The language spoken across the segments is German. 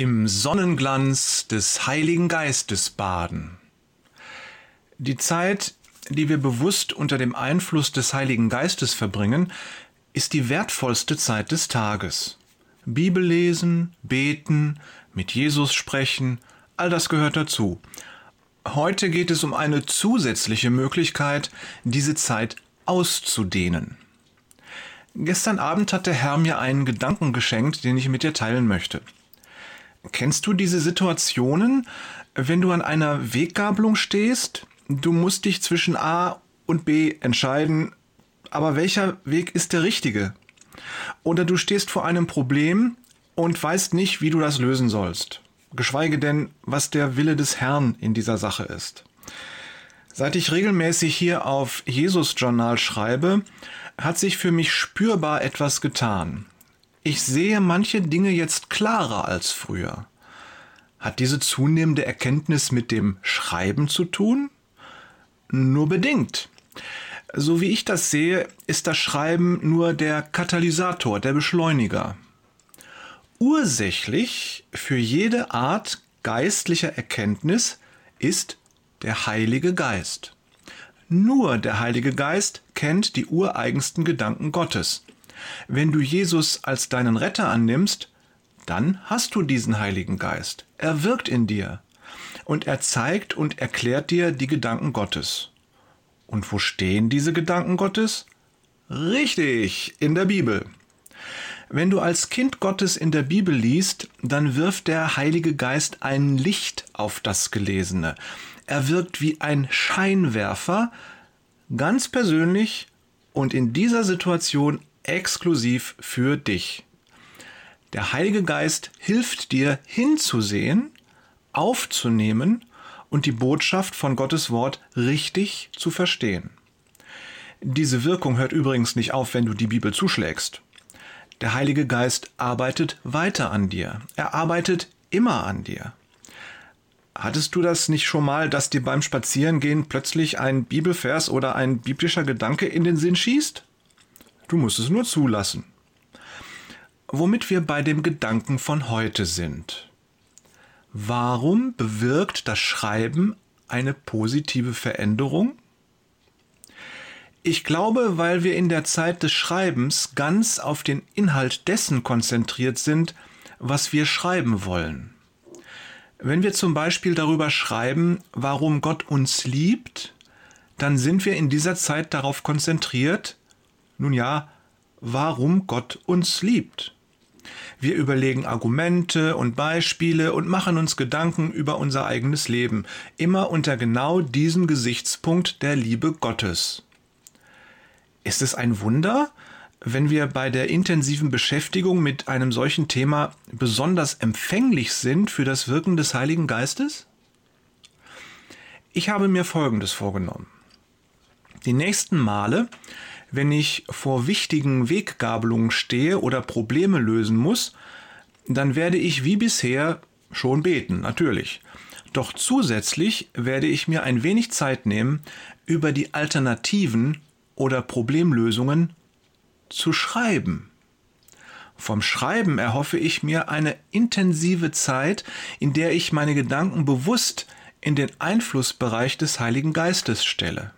im Sonnenglanz des Heiligen Geistes baden. Die Zeit, die wir bewusst unter dem Einfluss des Heiligen Geistes verbringen, ist die wertvollste Zeit des Tages. Bibel lesen, beten, mit Jesus sprechen, all das gehört dazu. Heute geht es um eine zusätzliche Möglichkeit, diese Zeit auszudehnen. Gestern Abend hat der Herr mir einen Gedanken geschenkt, den ich mit dir teilen möchte. Kennst du diese Situationen, wenn du an einer Weggabelung stehst? Du musst dich zwischen A und B entscheiden, aber welcher Weg ist der richtige? Oder du stehst vor einem Problem und weißt nicht, wie du das lösen sollst, geschweige denn, was der Wille des Herrn in dieser Sache ist. Seit ich regelmäßig hier auf Jesus Journal schreibe, hat sich für mich spürbar etwas getan. Ich sehe manche Dinge jetzt klarer als früher. Hat diese zunehmende Erkenntnis mit dem Schreiben zu tun? Nur bedingt. So wie ich das sehe, ist das Schreiben nur der Katalysator, der Beschleuniger. Ursächlich für jede Art geistlicher Erkenntnis ist der Heilige Geist. Nur der Heilige Geist kennt die ureigensten Gedanken Gottes. Wenn du Jesus als deinen Retter annimmst, dann hast du diesen Heiligen Geist. Er wirkt in dir und er zeigt und erklärt dir die Gedanken Gottes. Und wo stehen diese Gedanken Gottes? Richtig, in der Bibel. Wenn du als Kind Gottes in der Bibel liest, dann wirft der Heilige Geist ein Licht auf das Gelesene. Er wirkt wie ein Scheinwerfer, ganz persönlich und in dieser Situation exklusiv für dich. Der Heilige Geist hilft dir hinzusehen, aufzunehmen und die Botschaft von Gottes Wort richtig zu verstehen. Diese Wirkung hört übrigens nicht auf, wenn du die Bibel zuschlägst. Der Heilige Geist arbeitet weiter an dir. Er arbeitet immer an dir. Hattest du das nicht schon mal, dass dir beim Spazierengehen plötzlich ein Bibelvers oder ein biblischer Gedanke in den Sinn schießt? Du musst es nur zulassen. Womit wir bei dem Gedanken von heute sind. Warum bewirkt das Schreiben eine positive Veränderung? Ich glaube, weil wir in der Zeit des Schreibens ganz auf den Inhalt dessen konzentriert sind, was wir schreiben wollen. Wenn wir zum Beispiel darüber schreiben, warum Gott uns liebt, dann sind wir in dieser Zeit darauf konzentriert, nun ja, warum Gott uns liebt. Wir überlegen Argumente und Beispiele und machen uns Gedanken über unser eigenes Leben, immer unter genau diesem Gesichtspunkt der Liebe Gottes. Ist es ein Wunder, wenn wir bei der intensiven Beschäftigung mit einem solchen Thema besonders empfänglich sind für das Wirken des Heiligen Geistes? Ich habe mir Folgendes vorgenommen. Die nächsten Male, wenn ich vor wichtigen Weggabelungen stehe oder Probleme lösen muss, dann werde ich wie bisher schon beten, natürlich. Doch zusätzlich werde ich mir ein wenig Zeit nehmen, über die Alternativen oder Problemlösungen zu schreiben. Vom Schreiben erhoffe ich mir eine intensive Zeit, in der ich meine Gedanken bewusst in den Einflussbereich des Heiligen Geistes stelle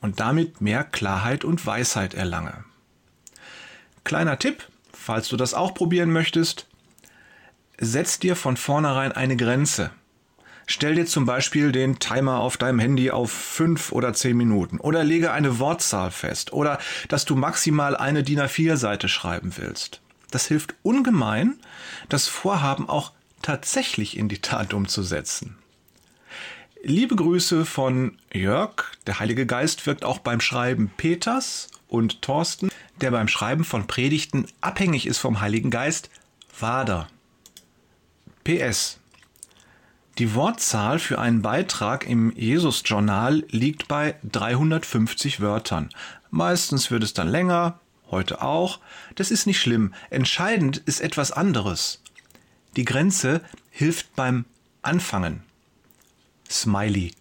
und damit mehr Klarheit und Weisheit erlange. Kleiner Tipp, falls du das auch probieren möchtest, setz dir von vornherein eine Grenze. Stell dir zum Beispiel den Timer auf deinem Handy auf fünf oder zehn Minuten oder lege eine Wortzahl fest oder dass du maximal eine DIN A4-Seite schreiben willst. Das hilft ungemein, das Vorhaben auch tatsächlich in die Tat umzusetzen. Liebe Grüße von Jörg. Der Heilige Geist wirkt auch beim Schreiben Peters und Thorsten, der beim Schreiben von Predigten abhängig ist vom Heiligen Geist, Wader. PS. Die Wortzahl für einen Beitrag im Jesus-Journal liegt bei 350 Wörtern. Meistens wird es dann länger, heute auch. Das ist nicht schlimm. Entscheidend ist etwas anderes. Die Grenze hilft beim Anfangen. Smiley.